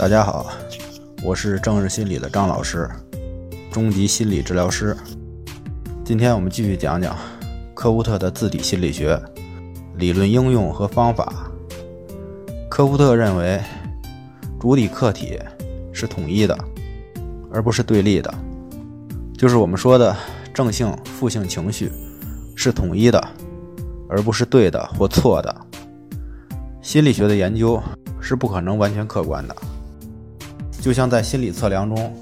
大家好，我是正日心理的张老师，中级心理治疗师。今天我们继续讲讲科夫特的自体心理学理论应用和方法。科夫特认为，主体客体是统一的，而不是对立的，就是我们说的正性、负性情绪是统一的，而不是对的或错的。心理学的研究是不可能完全客观的。就像在心理测量中，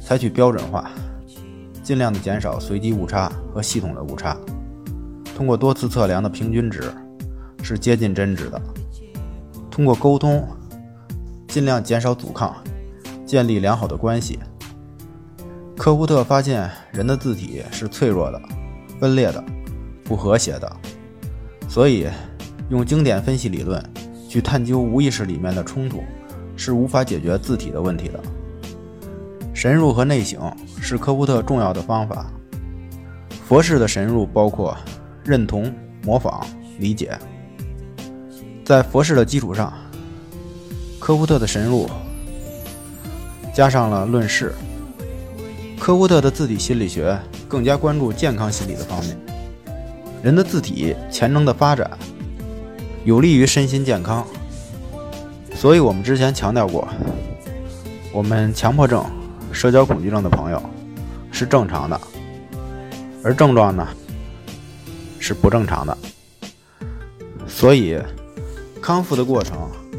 采取标准化，尽量的减少随机误差和系统的误差，通过多次测量的平均值是接近真值的。通过沟通，尽量减少阻抗，建立良好的关系。科胡特发现人的字体是脆弱的、分裂的、不和谐的，所以用经典分析理论去探究无意识里面的冲突。是无法解决字体的问题的。神入和内省是科夫特重要的方法。佛式的神入包括认同、模仿、理解。在佛式的基础上，科夫特的神入加上了论事。科夫特的字体心理学更加关注健康心理的方面。人的字体潜能的发展，有利于身心健康。所以我们之前强调过，我们强迫症、社交恐惧症的朋友是正常的，而症状呢是不正常的。所以，康复的过程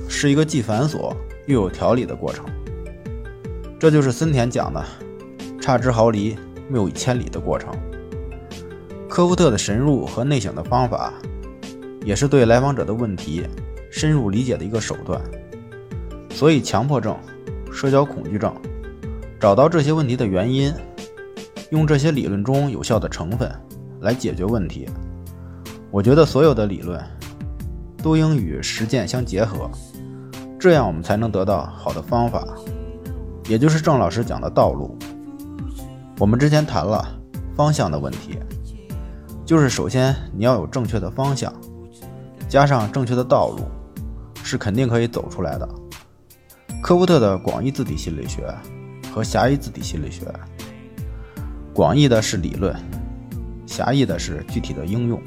是一个既繁琐又有条理的过程。这就是森田讲的“差之毫厘，谬以千里”的过程。科夫特的神入和内省的方法，也是对来访者的问题深入理解的一个手段。所以，强迫症、社交恐惧症，找到这些问题的原因，用这些理论中有效的成分来解决问题。我觉得所有的理论都应与实践相结合，这样我们才能得到好的方法，也就是郑老师讲的道路。我们之前谈了方向的问题，就是首先你要有正确的方向，加上正确的道路，是肯定可以走出来的。科夫特的广义字体心理学和狭义字体心理学，广义的是理论，狭义的是具体的应用。